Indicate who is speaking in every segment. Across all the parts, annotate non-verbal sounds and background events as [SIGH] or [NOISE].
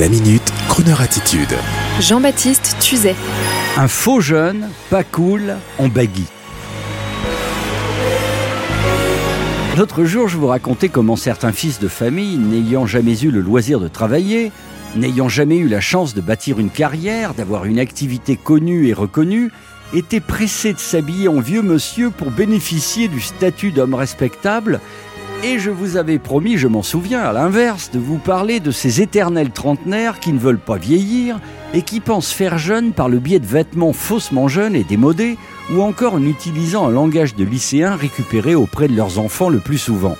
Speaker 1: La minute, Kroneur attitude.
Speaker 2: Jean-Baptiste Tuzet.
Speaker 3: Un faux jeune, pas cool, en baggy. L'autre jour, je vous racontais comment certains fils de famille, n'ayant jamais eu le loisir de travailler, n'ayant jamais eu la chance de bâtir une carrière, d'avoir une activité connue et reconnue, étaient pressés de s'habiller en vieux monsieur pour bénéficier du statut d'homme respectable et je vous avais promis, je m'en souviens, à l'inverse, de vous parler de ces éternels trentenaires qui ne veulent pas vieillir et qui pensent faire jeune par le biais de vêtements faussement jeunes et démodés, ou encore en utilisant un langage de lycéens récupéré auprès de leurs enfants le plus souvent.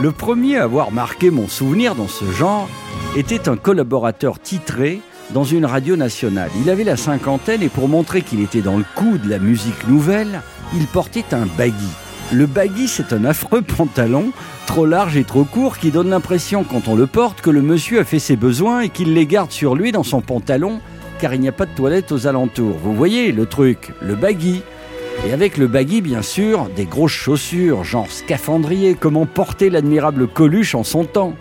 Speaker 3: Le premier à avoir marqué mon souvenir dans ce genre était un collaborateur titré dans une radio nationale. Il avait la cinquantaine et pour montrer qu'il était dans le coup de la musique nouvelle, il portait un baggy. Le baggy, c'est un affreux [LAUGHS] pantalon, trop large et trop court, qui donne l'impression, quand on le porte, que le monsieur a fait ses besoins et qu'il les garde sur lui dans son pantalon, car il n'y a pas de toilette aux alentours. Vous voyez le truc, le baggy. Et avec le baggy, bien sûr, des grosses chaussures, genre scaphandrier, comment porter l'admirable Coluche en son temps.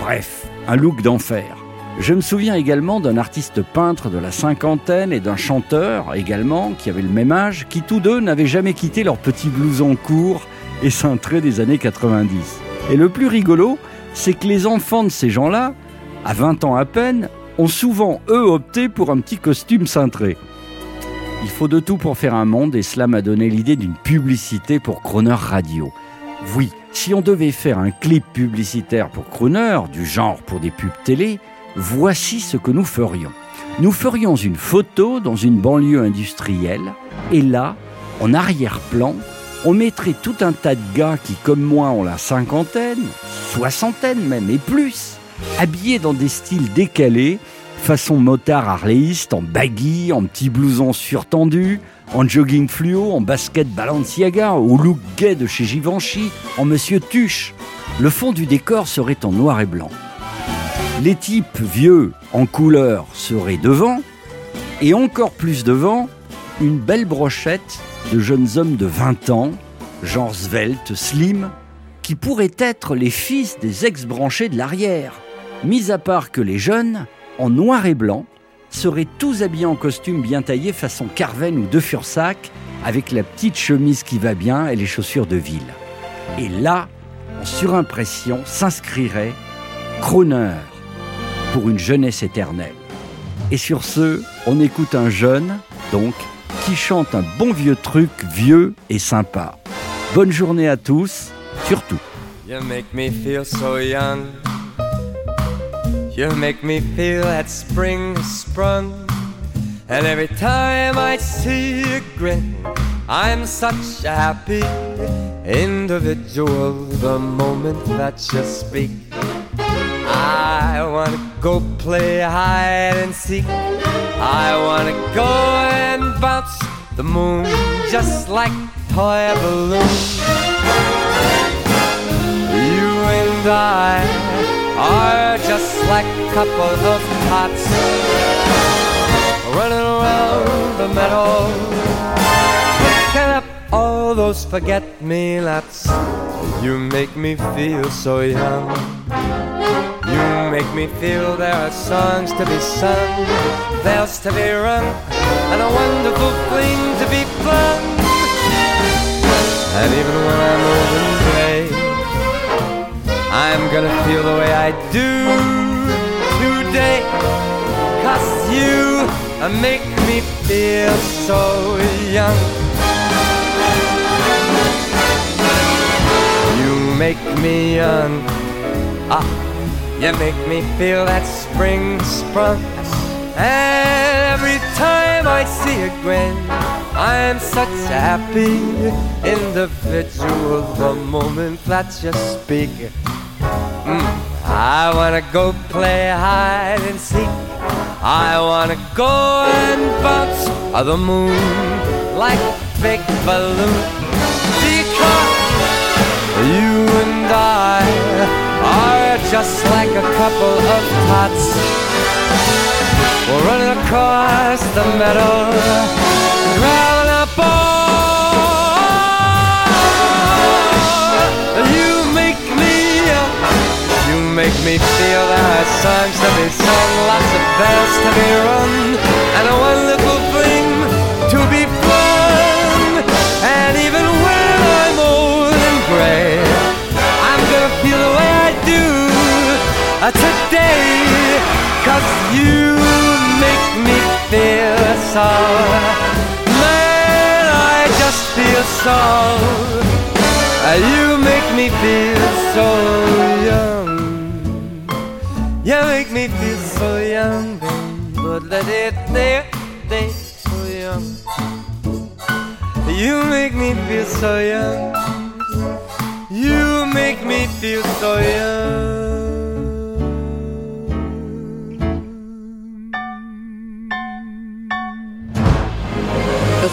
Speaker 3: Bref, un look d'enfer. Je me souviens également d'un artiste peintre de la cinquantaine et d'un chanteur également qui avait le même âge, qui tous deux n'avaient jamais quitté leur petit blouson court et cintré des années 90. Et le plus rigolo, c'est que les enfants de ces gens-là, à 20 ans à peine, ont souvent, eux, opté pour un petit costume cintré. Il faut de tout pour faire un monde et cela m'a donné l'idée d'une publicité pour Croner Radio. Oui, si on devait faire un clip publicitaire pour Croner, du genre pour des pubs télé, voici ce que nous ferions. Nous ferions une photo dans une banlieue industrielle, et là, en arrière-plan, on mettrait tout un tas de gars qui, comme moi, ont la cinquantaine, soixantaine même, et plus, habillés dans des styles décalés, façon motard arléiste, en baggy, en petit blouson surtendu, en jogging fluo, en basket Balenciaga, au look gay de chez Givenchy, en monsieur Tuche. Le fond du décor serait en noir et blanc. Les types vieux en couleur seraient devant, et encore plus devant, une belle brochette de jeunes hommes de 20 ans, genre svelte, slim, qui pourraient être les fils des ex-branchés de l'arrière, mis à part que les jeunes, en noir et blanc, seraient tous habillés en costume bien taillé façon Carven ou de Fursac, avec la petite chemise qui va bien et les chaussures de ville. Et là, en surimpression, s'inscrirait Croner pour une jeunesse éternelle. Et sur ce, on écoute un jeune, donc, qui chante un bon vieux truc vieux et sympa. Bonne journée à tous, surtout.
Speaker 4: You make me feel so young. You make me feel that spring sprung. And every time I see you grin, I'm such a happy individual. The moment that you speak. I wanna go play hide and seek. I wanna go and bounce the moon just like toy balloon. You and I are just like a couple of tots running around the meadow, picking up all those forget-me-nots. You make me feel so young. Make me feel there are songs to be sung, bells to be rung, and a wonderful fling to be flung. And even when I'm old and gray, I'm gonna feel the way I do today. Cause you make me feel so young. You make me young. Ah. You make me feel that spring sprung. And every time I see a grin, I'm such a happy individual. The moment that you speak, mm, I wanna go play hide and seek. I wanna go and bounce on the moon like a big balloon. Because you and I are just like a couple of tots. We're running across the meadow, grabbing a ball. You make me, you make me feel that songs to be sung, lots of bells to be rung, and a wonderful Uh, You make me feel so young. You make me feel so young. But let it there, there, so young. You make me feel so young. You make me feel so young.